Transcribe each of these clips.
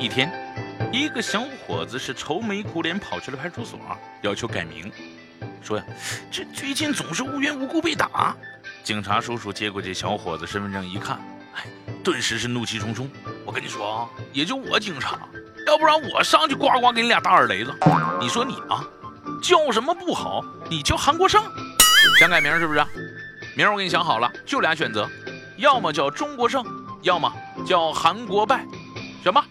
一天，一个小伙子是愁眉苦脸跑去了派出所，要求改名，说呀，这最近总是无缘无故被打。警察叔叔接过这小伙子身份证一看，哎，顿时是怒气冲冲。我跟你说啊，也就我警察，要不然我上去呱呱给你俩大耳雷子。你说你啊，叫什么不好？你叫韩国胜，想改名是不是？名我给你想好了，就俩选择，要么叫中国胜，要么叫韩国败，选吧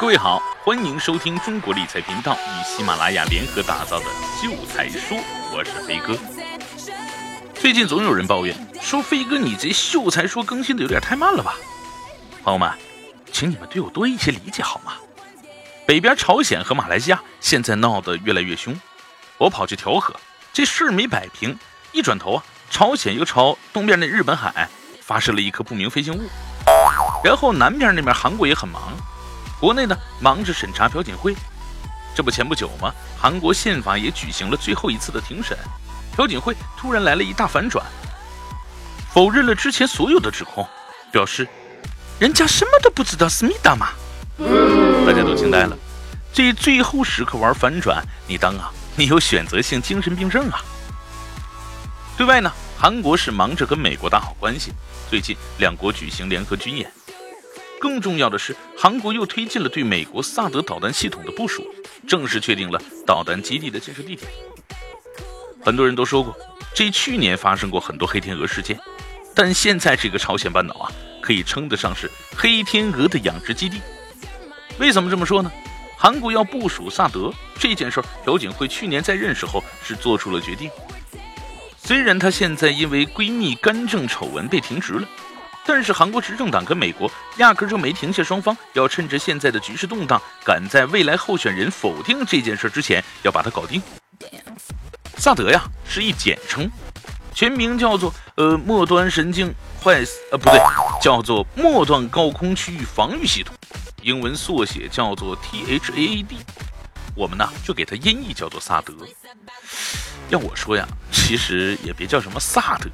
各位好，欢迎收听中国理财频道与喜马拉雅联合打造的《秀才说》，我是飞哥。最近总有人抱怨说，飞哥你这《秀才说》更新的有点太慢了吧？朋友们，请你们对我多一些理解好吗？北边朝鲜和马来西亚现在闹得越来越凶，我跑去调和，这事儿没摆平，一转头啊，朝鲜又朝东边的日本海发射了一颗不明飞行物，然后南边那边韩国也很忙，国内呢忙着审查朴槿惠，这不前不久吗？韩国宪法也举行了最后一次的庭审，朴槿惠突然来了一大反转，否认了之前所有的指控，表示。人家什么都不知道，思密达嘛，大家都惊呆了。这最后时刻玩反转，你当啊，你有选择性精神病症啊？对外呢，韩国是忙着跟美国打好关系，最近两国举行联合军演。更重要的是，韩国又推进了对美国萨德导弹系统的部署，正式确定了导弹基地的建设地点。很多人都说过，这去年发生过很多黑天鹅事件，但现在这个朝鲜半岛啊。可以称得上是黑天鹅的养殖基地。为什么这么说呢？韩国要部署萨德这件事，朴槿惠去年在任时候是做出了决定。虽然她现在因为闺蜜干政丑闻被停职了，但是韩国执政党跟美国压根就没停下，双方要趁着现在的局势动荡，赶在未来候选人否定这件事之前要把它搞定。萨德呀，是一简称。全名叫做呃末端神经坏死呃不对，叫做末端高空区域防御系统，英文缩写叫做 THAAD，我们呢就给它音译叫做萨德。要我说呀，其实也别叫什么萨德，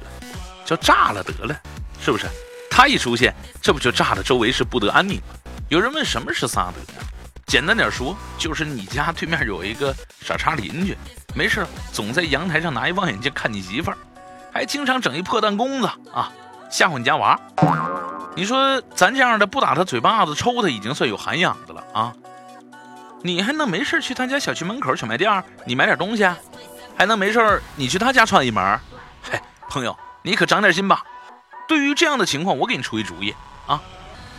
叫炸了得了，是不是？他一出现，这不就炸的周围是不得安宁吗？有人问什么是萨德呀？简单点说，就是你家对面有一个傻叉邻居，没事总在阳台上拿一望远镜看你媳妇儿。还经常整一破弹弓子啊，吓唬你家娃。你说咱这样的不打他嘴巴子，抽他已经算有涵养的了啊。你还能没事去他家小区门口小卖店，你买点东西，还能没事你去他家串一门。嘿，朋友，你可长点心吧。对于这样的情况，我给你出一主意啊。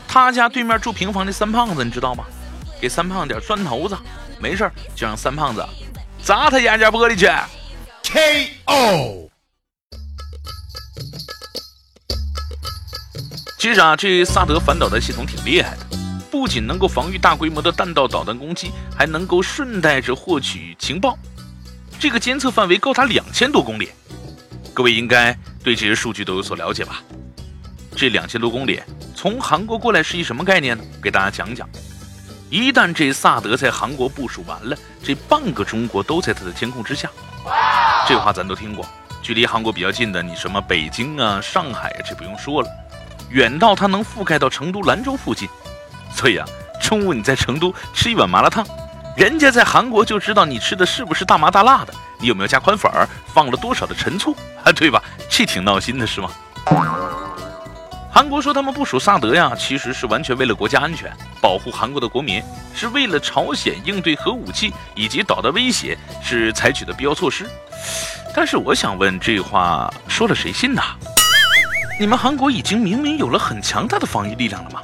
他家对面住平房的三胖子，你知道吗？给三胖点砖头子，没事就让三胖子砸他家家玻璃去。K.O. 其实啊，这萨德反导弹系统挺厉害的，不仅能够防御大规模的弹道导弹攻击，还能够顺带着获取情报。这个监测范围高达两千多公里，各位应该对这些数据都有所了解吧？这两千多公里从韩国过来是一什么概念呢？给大家讲讲。一旦这萨德在韩国部署完了，这半个中国都在他的监控之下。这话咱都听过。距离韩国比较近的，你什么北京啊、上海啊，这不用说了。远到它能覆盖到成都、兰州附近，所以啊，中午你在成都吃一碗麻辣烫，人家在韩国就知道你吃的是不是大麻大辣的，你有没有加宽粉儿，放了多少的陈醋 啊，对吧？这挺闹心的是吗？韩国说他们部署萨德呀，其实是完全为了国家安全，保护韩国的国民，是为了朝鲜应对核武器以及导弹威胁是采取的必要措施。但是我想问，这话说了谁信呐？你们韩国已经明明有了很强大的防御力量了吗？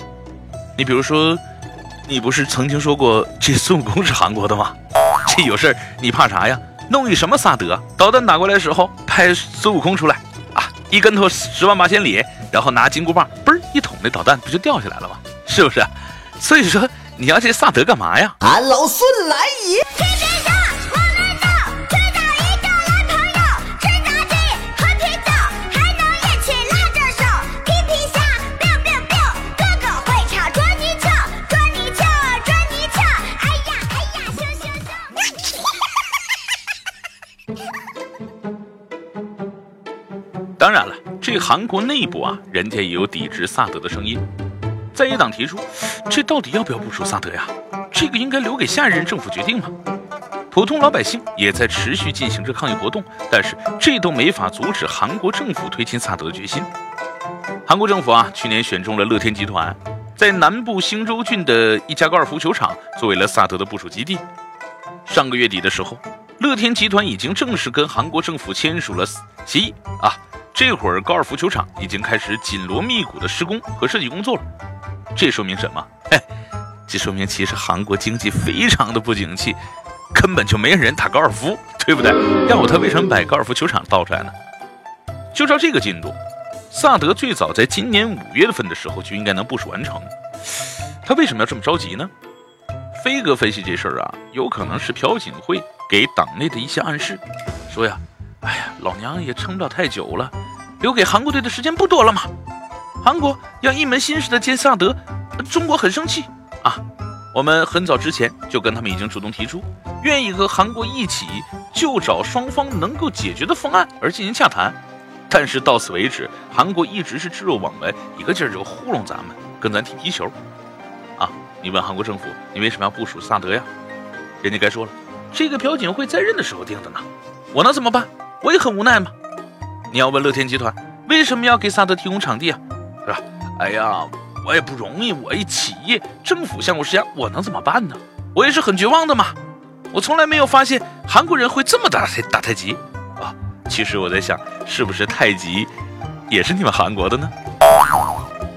你比如说，你不是曾经说过这孙悟空是韩国的吗？这有事儿你怕啥呀？弄一什么萨德？导弹打过来的时候，派孙悟空出来啊，一跟头十万八千里，然后拿金箍棒嘣一捅，那导弹不就掉下来了吗？是不是？所以说你要这萨德干嘛呀？俺老孙来也！韩国内部啊，人家也有抵制萨德的声音。在野党提出，这到底要不要部署萨德呀？这个应该留给下一任政府决定嘛。普通老百姓也在持续进行着抗议活动，但是这都没法阻止韩国政府推进萨德的决心。韩国政府啊，去年选中了乐天集团，在南部兴州郡的一家高尔夫球场作为了萨德的部署基地。上个月底的时候，乐天集团已经正式跟韩国政府签署了协议啊。这会儿高尔夫球场已经开始紧锣密鼓的施工和设计工作了。这说明什么？嘿，这说明其实韩国经济非常的不景气。根本就没人打高尔夫，对不对？要不他为什么把高尔夫球场造出来呢？就照这个进度，萨德最早在今年五月份的时候就应该能部署完成。他为什么要这么着急呢？飞哥分析这事儿啊，有可能是朴槿惠给党内的一些暗示，说呀，哎呀，老娘也撑不了太久了，留给韩国队的时间不多了嘛。韩国要一门心思的接萨德，中国很生气啊。我们很早之前就跟他们已经主动提出，愿意和韩国一起就找双方能够解决的方案而进行洽谈，但是到此为止，韩国一直是置若罔闻，一个劲儿就糊弄咱们，跟咱踢皮球。啊，你问韩国政府，你为什么要部署萨德呀？人家该说了，这个朴槿惠在任的时候定的呢，我能怎么办？我也很无奈嘛。你要问乐天集团，为什么要给萨德提供场地啊？是吧？哎呀。我也不容易，我一企业，政府向我施压，我能怎么办呢？我也是很绝望的嘛。我从来没有发现韩国人会这么打太打太极啊。其实我在想，是不是太极也是你们韩国的呢？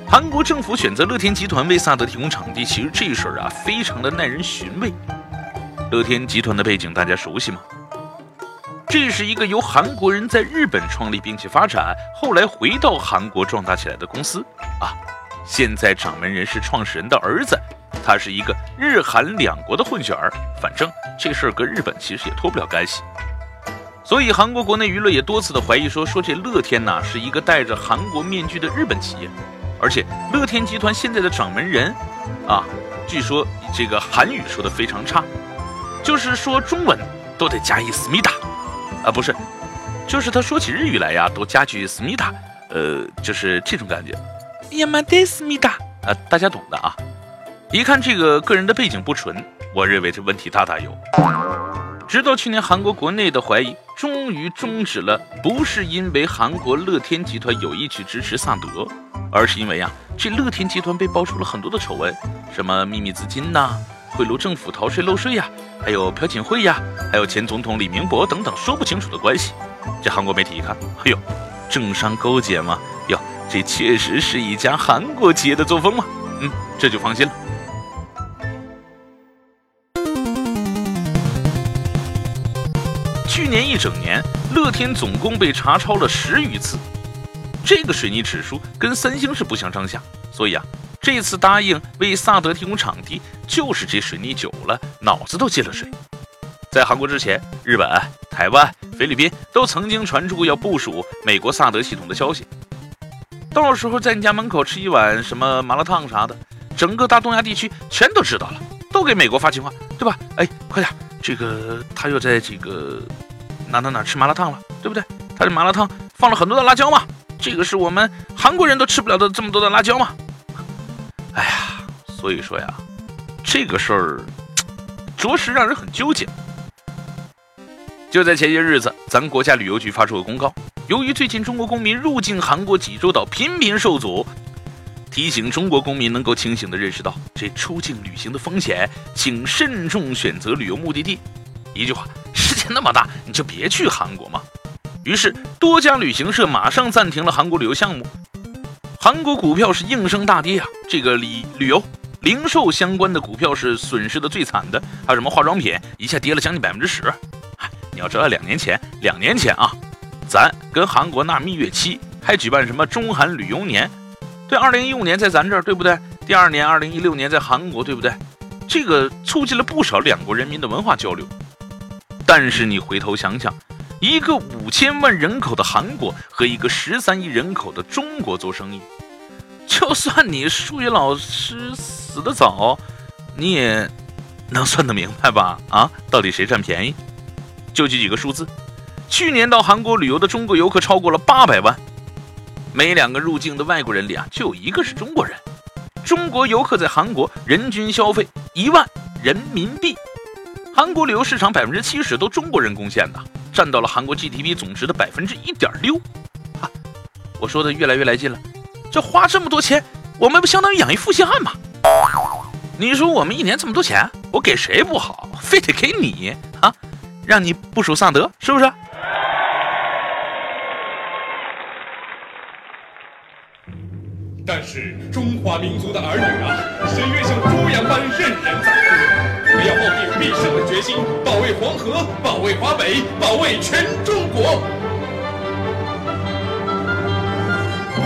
韩国政府选择乐天集团为萨德提供场地，其实这事儿啊，非常的耐人寻味。乐天集团的背景大家熟悉吗？这是一个由韩国人在日本创立并且发展，后来回到韩国壮大起来的公司啊。现在掌门人是创始人的儿子，他是一个日韩两国的混血儿。反正这事儿跟日本其实也脱不了干系，所以韩国国内舆论也多次的怀疑说，说这乐天呐是一个戴着韩国面具的日本企业，而且乐天集团现在的掌门人，啊，据说这个韩语说的非常差，就是说中文都得加一思密达，啊不是，就是他说起日语来呀都加句思密达，呃，就是这种感觉。亚麻得思密达，呃，大家懂的啊。一看这个个人的背景不纯，我认为这问题大大有。直到去年，韩国国内的怀疑终于终止了，不是因为韩国乐天集团有意去支持萨德，而是因为啊，这乐天集团被爆出了很多的丑闻，什么秘密资金呐，贿赂政府、逃税漏税呀，还有朴槿惠呀，还有前总统李明博等等说不清楚的关系。这韩国媒体一看，哎呦，政商勾结嘛？哟。这确实是一家韩国企业的作风嘛，嗯，这就放心了。去年一整年，乐天总共被查抄了十余次，这个水泥指数跟三星是不相上下，所以啊，这次答应为萨德提供场地，就是这水泥久了，脑子都进了水。在韩国之前，日本、台湾、菲律宾都曾经传出过要部署美国萨德系统的消息。到时候在你家门口吃一碗什么麻辣烫啥的，整个大东亚地区全都知道了，都给美国发情话，对吧？哎，快点，这个他又在这个哪哪哪吃麻辣烫了，对不对？他这麻辣烫放了很多的辣椒嘛，这个是我们韩国人都吃不了的这么多的辣椒嘛。所以说呀，这个事儿着实让人很纠结。就在前些日子，咱国家旅游局发出了公告。由于最近中国公民入境韩国济州岛频频受阻，提醒中国公民能够清醒地认识到这出境旅行的风险，请慎重选择旅游目的地。一句话，世界那么大，你就别去韩国嘛。于是多家旅行社马上暂停了韩国旅游项目，韩国股票是应声大跌啊！这个旅旅游、零售相关的股票是损失的最惨的，还有什么化妆品，一下跌了将近百分之十。你要知道，两年前，两年前啊。咱跟韩国那蜜月期还举办什么中韩旅游年？对，二零一五年在咱这儿，对不对？第二年二零一六年在韩国，对不对？这个促进了不少两国人民的文化交流。但是你回头想想，一个五千万人口的韩国和一个十三亿人口的中国做生意，就算你数学老师死得早，你也能算得明白吧？啊，到底谁占便宜？就举几个数字。去年到韩国旅游的中国游客超过了八百万，每两个入境的外国人里啊，就有一个是中国人。中国游客在韩国人均消费一万人民币，韩国旅游市场百分之七十都中国人贡献的，占到了韩国 GDP 总值的百分之一点六。啊，我说的越来越来劲了，这花这么多钱，我们不相当于养一负心汉吗？你说我们一年这么多钱，我给谁不好，非得给你啊？让你部署萨德是不是？但是中华民族的儿女啊，谁愿像猪羊般任人宰割？我们要抱定必胜的决心，保卫黄河，保卫华北，保卫全中国。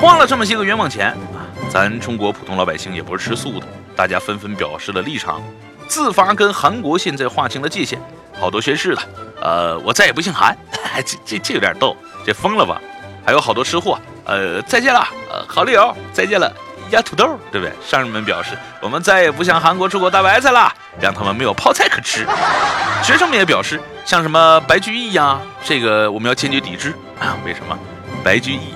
花了这么些个冤枉钱啊，咱中国普通老百姓也不是吃素的，大家纷纷表示了立场，自发跟韩国现在划清了界限。好多宣誓的，呃，我再也不姓韩，这这这有点逗，这疯了吧？还有好多吃货。呃，再见了，呃，好丽友，再见了，压土豆，对不对？商人们表示，我们再也不向韩国出口大白菜了，让他们没有泡菜可吃。学生们也表示，像什么白居易呀，这个我们要坚决抵制啊！为什么？白居易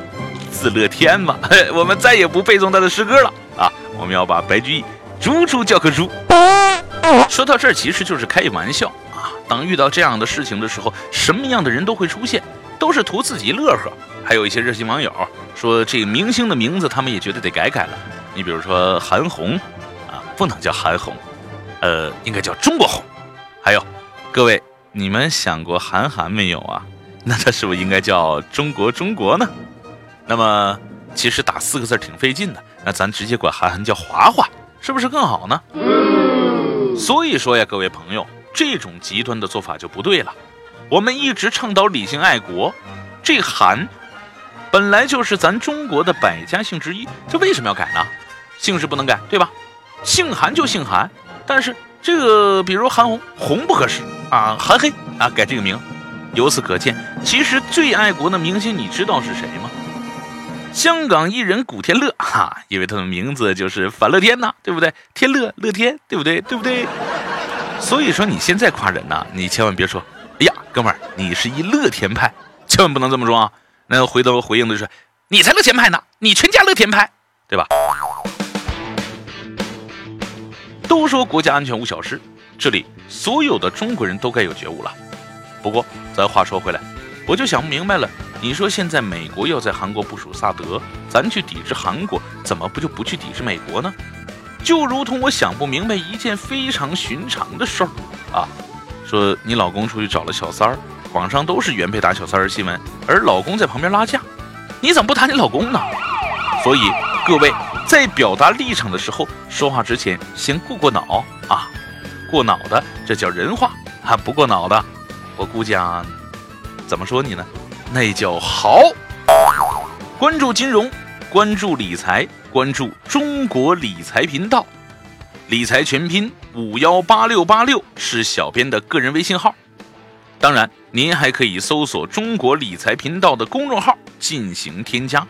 字乐天嘛，我们再也不背诵他的诗歌了啊！我们要把白居易逐出教科书。说到这儿，其实就是开一玩笑啊。当遇到这样的事情的时候，什么样的人都会出现，都是图自己乐呵。还有一些热心网友说，这个明星的名字他们也觉得得改改了。你比如说韩红，啊，不能叫韩红，呃，应该叫中国红。还有，各位，你们想过韩寒没有啊？那他是不是应该叫中国中国呢？那么，其实打四个字挺费劲的，那咱直接管韩寒叫华华，是不是更好呢？所以说呀，各位朋友，这种极端的做法就不对了。我们一直倡导理性爱国，这韩。本来就是咱中国的百家姓之一，这为什么要改呢？姓氏不能改，对吧？姓韩就姓韩，但是这个比如韩红，红不合适啊，韩黑啊，改这个名。由此可见，其实最爱国的明星，你知道是谁吗？香港艺人古天乐 哈，因为他的名字就是反乐天呐，对不对？天乐乐天，对不对？对不对？所以说你现在夸人呐，你千万别说，哎呀，哥们儿，你是一乐天派，千万不能这么说啊。那回头回应的是，你才乐天派呢，你全家乐天派，对吧？都说国家安全无小事，这里所有的中国人都该有觉悟了。不过，咱话说回来，我就想不明白了，你说现在美国要在韩国部署萨德，咱去抵制韩国，怎么不就不去抵制美国呢？就如同我想不明白一件非常寻常的事儿啊，说你老公出去找了小三儿。网上都是原配打小三儿新闻，而老公在旁边拉架，你怎么不打你老公呢？所以各位在表达立场的时候，说话之前先过过脑啊，过脑的这叫人话啊，不过脑的，我估计啊，怎么说你呢？那叫豪。关注金融，关注理财，关注中国理财频道，理财全拼五幺八六八六是小编的个人微信号。当然，您还可以搜索“中国理财频道”的公众号进行添加，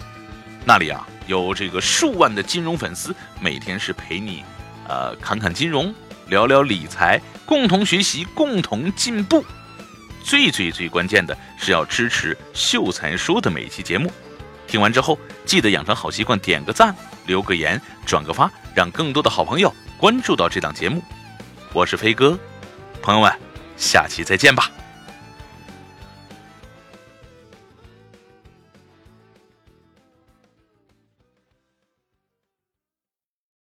那里啊有这个数万的金融粉丝，每天是陪你，呃，侃侃金融，聊聊理财，共同学习，共同进步。最最最关键的是要支持秀才说的每期节目。听完之后，记得养成好习惯，点个赞，留个言，转个发，让更多的好朋友关注到这档节目。我是飞哥，朋友们，下期再见吧。